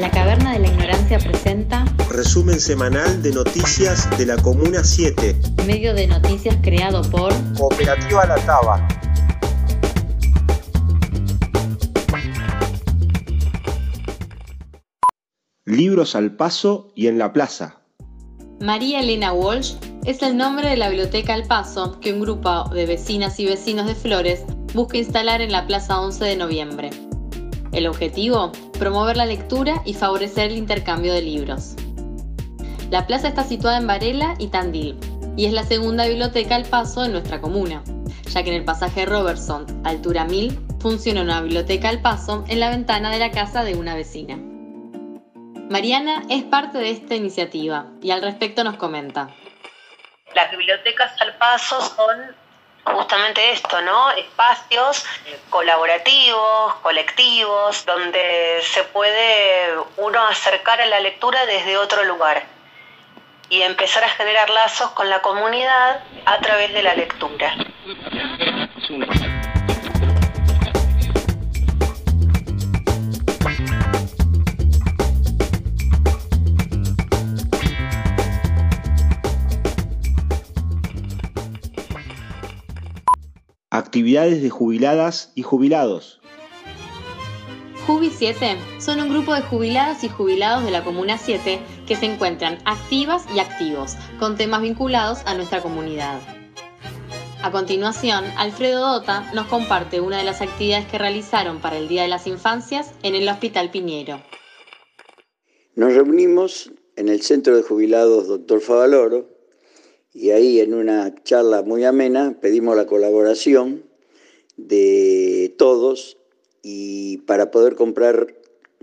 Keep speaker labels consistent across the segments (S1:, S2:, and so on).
S1: La Caverna de la Ignorancia presenta
S2: Resumen semanal de noticias de la Comuna 7.
S1: medio de noticias creado por
S2: Cooperativa La Taba. Libros al paso y en la plaza.
S1: María Elena Walsh es el nombre de la Biblioteca El Paso que un grupo de vecinas y vecinos de Flores busca instalar en la Plaza 11 de noviembre. El objetivo, promover la lectura y favorecer el intercambio de libros. La plaza está situada en Varela y Tandil y es la segunda biblioteca El Paso en nuestra comuna, ya que en el pasaje Robertson, altura 1000, funciona una biblioteca El Paso en la ventana de la casa de una vecina. Mariana es parte de esta iniciativa y al respecto nos comenta.
S3: Las bibliotecas al paso son justamente esto, ¿no? Espacios colaborativos, colectivos, donde se puede uno acercar a la lectura desde otro lugar y empezar a generar lazos con la comunidad a través de la lectura.
S2: Actividades de jubiladas y jubilados.
S1: Jubi 7 son un grupo de jubiladas y jubilados de la Comuna 7 que se encuentran activas y activos con temas vinculados a nuestra comunidad. A continuación, Alfredo Dota nos comparte una de las actividades que realizaron para el Día de las Infancias en el Hospital Piñero.
S4: Nos reunimos en el Centro de Jubilados Dr. Favaloro y ahí en una charla muy amena pedimos la colaboración de todos y para poder comprar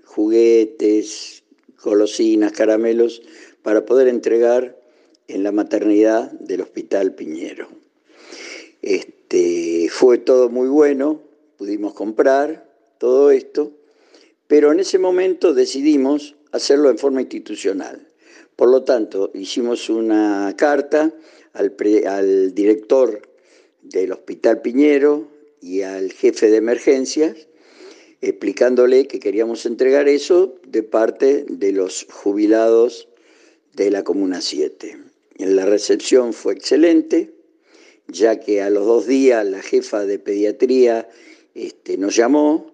S4: juguetes, golosinas, caramelos, para poder entregar en la maternidad del Hospital Piñero. Este, fue todo muy bueno, pudimos comprar todo esto, pero en ese momento decidimos hacerlo en forma institucional. Por lo tanto, hicimos una carta al, director del Hospital Piñero y al jefe de emergencias explicándole que queríamos entregar eso de parte de los jubilados de la Comuna 7. La recepción fue excelente, ya que a los dos días la jefa de pediatría este, nos llamó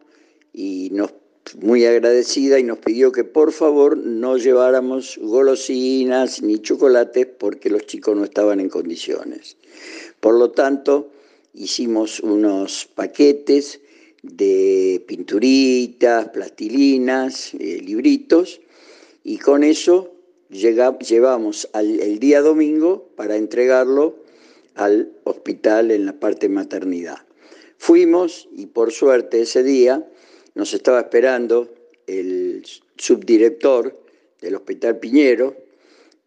S4: y nos muy agradecida y nos pidió que por favor no lleváramos golosinas ni chocolates porque los chicos no estaban en condiciones. Por lo tanto, hicimos unos paquetes de pinturitas, plastilinas, eh, libritos, y con eso llega, llevamos al, el día domingo para entregarlo al hospital en la parte maternidad. Fuimos y por suerte ese día nos estaba esperando el subdirector del Hospital Piñero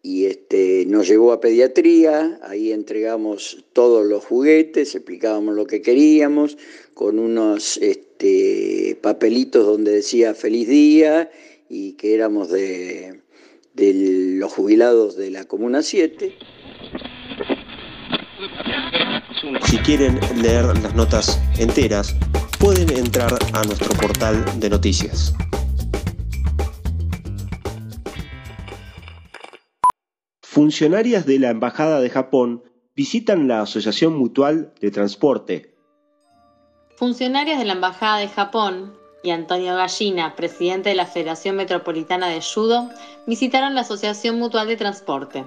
S4: y este, nos llevó a pediatría, ahí entregamos todos los juguetes, explicábamos lo que queríamos, con unos este, papelitos donde decía feliz día y que éramos de, de los jubilados de la Comuna 7.
S2: Si quieren leer las notas enteras, pueden entrar a nuestro portal de noticias. Funcionarias de la Embajada de Japón visitan la Asociación Mutual de Transporte.
S1: Funcionarias de la Embajada de Japón y Antonio Gallina, presidente de la Federación Metropolitana de Judo, visitaron la Asociación Mutual de Transporte.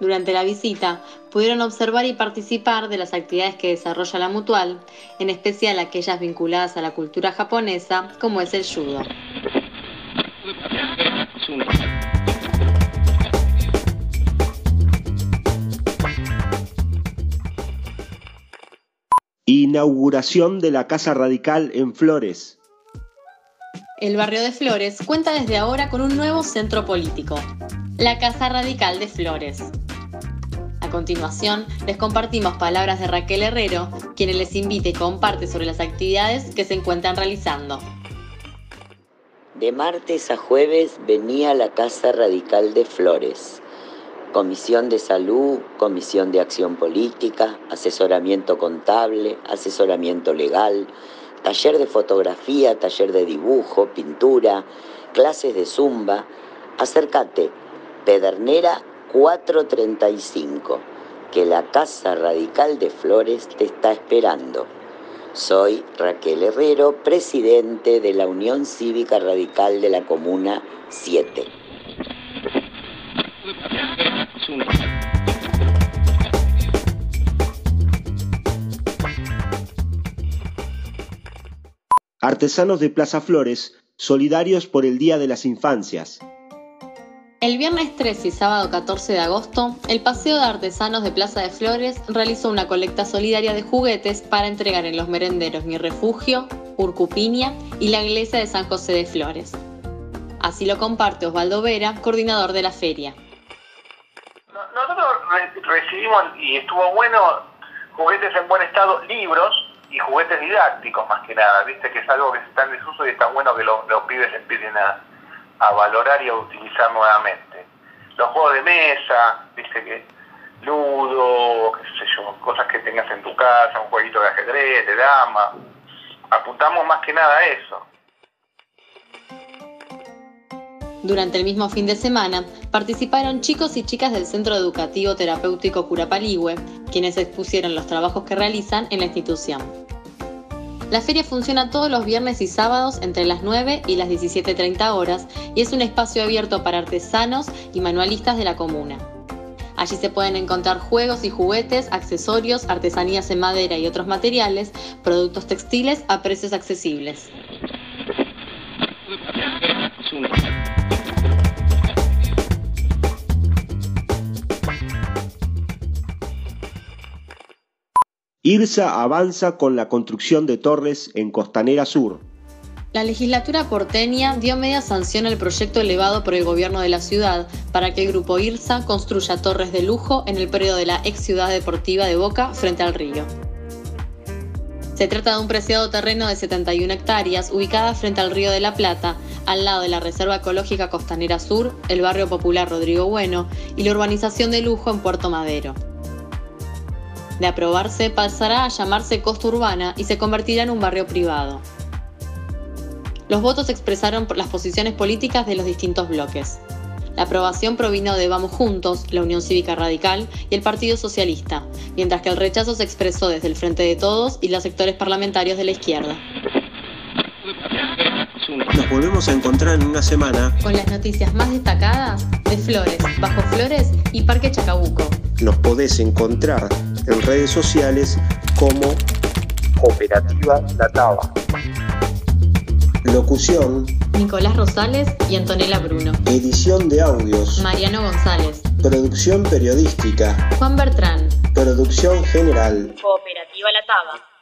S1: Durante la visita pudieron observar y participar de las actividades que desarrolla la mutual, en especial aquellas vinculadas a la cultura japonesa, como es el judo.
S2: Inauguración de la Casa Radical en Flores.
S1: El barrio de Flores cuenta desde ahora con un nuevo centro político, la Casa Radical de Flores. A continuación, les compartimos palabras de Raquel Herrero, quien les invita y comparte sobre las actividades que se encuentran realizando.
S5: De martes a jueves venía la Casa Radical de Flores. Comisión de Salud, Comisión de Acción Política, asesoramiento contable, asesoramiento legal, taller de fotografía, taller de dibujo, pintura, clases de zumba. Acércate, Pedernera 435, que la Casa Radical de Flores te está esperando. Soy Raquel Herrero, presidente de la Unión Cívica Radical de la Comuna 7.
S2: Artesanos de Plaza Flores, solidarios por el Día de las Infancias.
S1: El viernes 13 y sábado 14 de agosto, el Paseo de Artesanos de Plaza de Flores realizó una colecta solidaria de juguetes para entregar en los merenderos Mi Refugio, Urcupinia y la iglesia de San José de Flores. Así lo comparte Osvaldo Vera, coordinador de la feria.
S6: Nosotros recibimos, y estuvo bueno, juguetes en buen estado, libros, y juguetes didácticos más que nada, viste que es algo que está en desuso y está bueno que los, pibes empiecen a, valorar y a utilizar nuevamente. Los juegos de mesa, viste que ludo, qué sé yo, cosas que tengas en tu casa, un jueguito de ajedrez, de dama. Apuntamos más que nada a eso.
S1: Durante el mismo fin de semana participaron chicos y chicas del Centro Educativo Terapéutico Curapaligüe, quienes expusieron los trabajos que realizan en la institución. La feria funciona todos los viernes y sábados entre las 9 y las 17.30 horas y es un espacio abierto para artesanos y manualistas de la comuna. Allí se pueden encontrar juegos y juguetes, accesorios, artesanías en madera y otros materiales, productos textiles a precios accesibles.
S2: IRSA avanza con la construcción de torres en Costanera Sur.
S1: La legislatura porteña dio media sanción al proyecto elevado por el gobierno de la ciudad para que el grupo IRSA construya torres de lujo en el periodo de la ex ciudad deportiva de Boca frente al río. Se trata de un preciado terreno de 71 hectáreas ubicada frente al río de la Plata, al lado de la Reserva Ecológica Costanera Sur, el barrio popular Rodrigo Bueno y la urbanización de lujo en Puerto Madero. De aprobarse, pasará a llamarse Costa Urbana y se convertirá en un barrio privado. Los votos expresaron las posiciones políticas de los distintos bloques. La aprobación provino de Vamos Juntos, la Unión Cívica Radical y el Partido Socialista, mientras que el rechazo se expresó desde el Frente de Todos y los sectores parlamentarios de la izquierda.
S2: Nos volvemos a encontrar en una semana
S1: con las noticias más destacadas de Flores, Bajo Flores y Parque Chacabuco.
S2: Nos podés encontrar en redes sociales como Cooperativa La Taba. Locución
S1: Nicolás Rosales y Antonella Bruno.
S2: Edición de audios
S1: Mariano González.
S2: Producción periodística
S1: Juan Bertrán.
S2: Producción general
S1: Cooperativa La Taba.